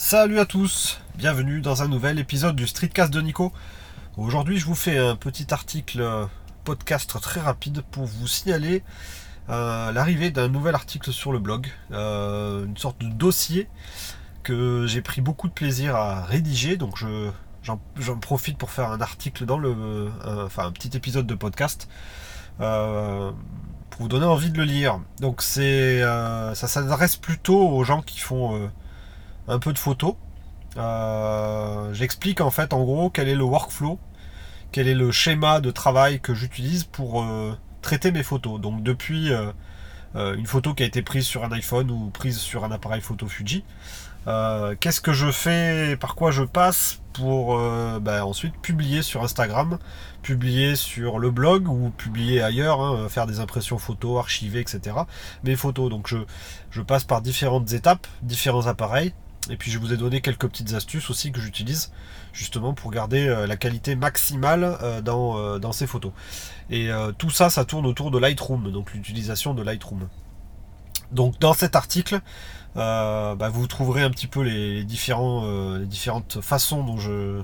Salut à tous, bienvenue dans un nouvel épisode du Streetcast de Nico. Aujourd'hui je vous fais un petit article euh, podcast très rapide pour vous signaler euh, l'arrivée d'un nouvel article sur le blog, euh, une sorte de dossier que j'ai pris beaucoup de plaisir à rédiger, donc je, j'en, profite pour faire un article dans le, enfin un petit épisode de podcast pour vous donner envie de le lire. Donc c'est, ça s'adresse plutôt aux gens qui font un peu de photos. Euh, j'explique en fait en gros quel est le workflow, quel est le schéma de travail que j'utilise pour euh, traiter mes photos. Donc depuis euh, une photo qui a été prise sur un iPhone ou prise sur un appareil photo Fuji, qu'est-ce que je fais, par quoi je passe pour ben, ensuite publier sur Instagram, publier sur le blog ou publier ailleurs, hein, faire des impressions photos, archiver, etc. Mes photos. Donc je passe par différentes étapes, différents appareils et puis je vous ai donné quelques petites astuces aussi que j'utilise justement pour garder euh, la qualité maximale euh, euh, dans, ces photos. Et tout ça, ça tourne autour de Lightroom, donc l'utilisation de Lightroom. Donc dans cet article, bah, vous trouverez un petit peu les différentes façons dont je,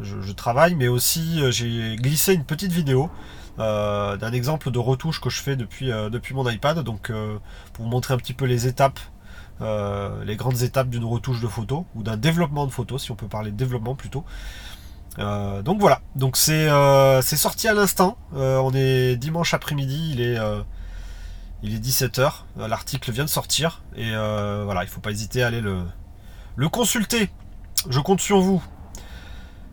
je, travaille, mais aussi j'ai glissé une petite vidéo d'un exemple de retouche que je fais depuis, depuis mon iPad, donc pour vous montrer un petit peu les étapes euh, les grandes étapes d'une retouche de photo ou d'un développement de photo, si on peut parler de développement plutôt. Euh, donc voilà, donc c'est euh, sorti à l'instant. on est dimanche après-midi, il est il est 17h. L'article vient de sortir et voilà, il faut pas hésiter à aller le le consulter. Je compte sur vous.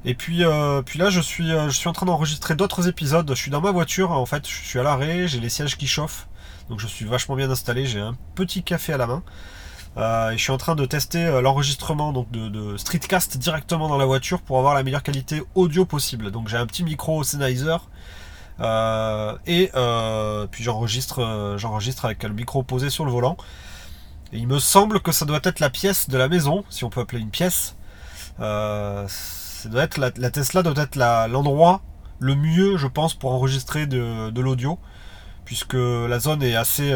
Et puis, puis là, je suis, je suis en train d'enregistrer d'autres épisodes. Je suis dans ma voiture, en fait, je suis à l'arrêt, j'ai les sièges qui chauffent. Donc je suis vachement bien installé, j'ai un petit café à la main. Euh, je suis en train de tester euh, l'enregistrement donc de, Streetcast directement dans la voiture pour avoir la meilleure qualité audio possible. Donc j'ai un petit micro Sennheiser euh, et puis j'enregistre, j'enregistre avec le micro posé sur le volant. Et il me semble que ça doit être la pièce de la maison, si on peut appeler une pièce. ça doit être la, Tesla doit être l'endroit le mieux, je pense, pour enregistrer de l'audio, puisque la zone est assez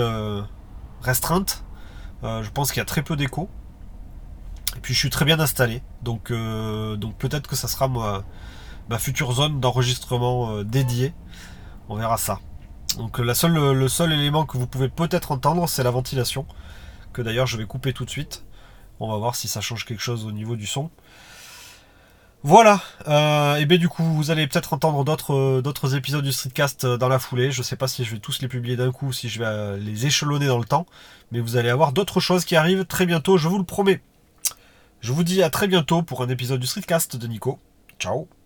restreinte. Euh, je pense qu'il y a très peu d'écho. Et puis je suis très bien installé. Donc, euh, donc peut-être que ça sera ma, future zone d'enregistrement euh, dédiée. On verra ça. Donc la seule, le seul élément que vous pouvez peut-être entendre, c'est la ventilation. Que d'ailleurs je vais couper tout de suite. On va voir si ça change quelque chose au niveau du son. Voilà, euh, et bien du coup vous allez peut-être entendre d'autres euh, d'autres épisodes du Streetcast euh, dans la foulée. Je sais pas si je vais tous les publier d'un coup, si je vais les échelonner dans le temps, mais vous allez avoir d'autres choses qui arrivent très bientôt, je vous le promets. Je vous dis à très bientôt pour un épisode du Streetcast de Nico. Ciao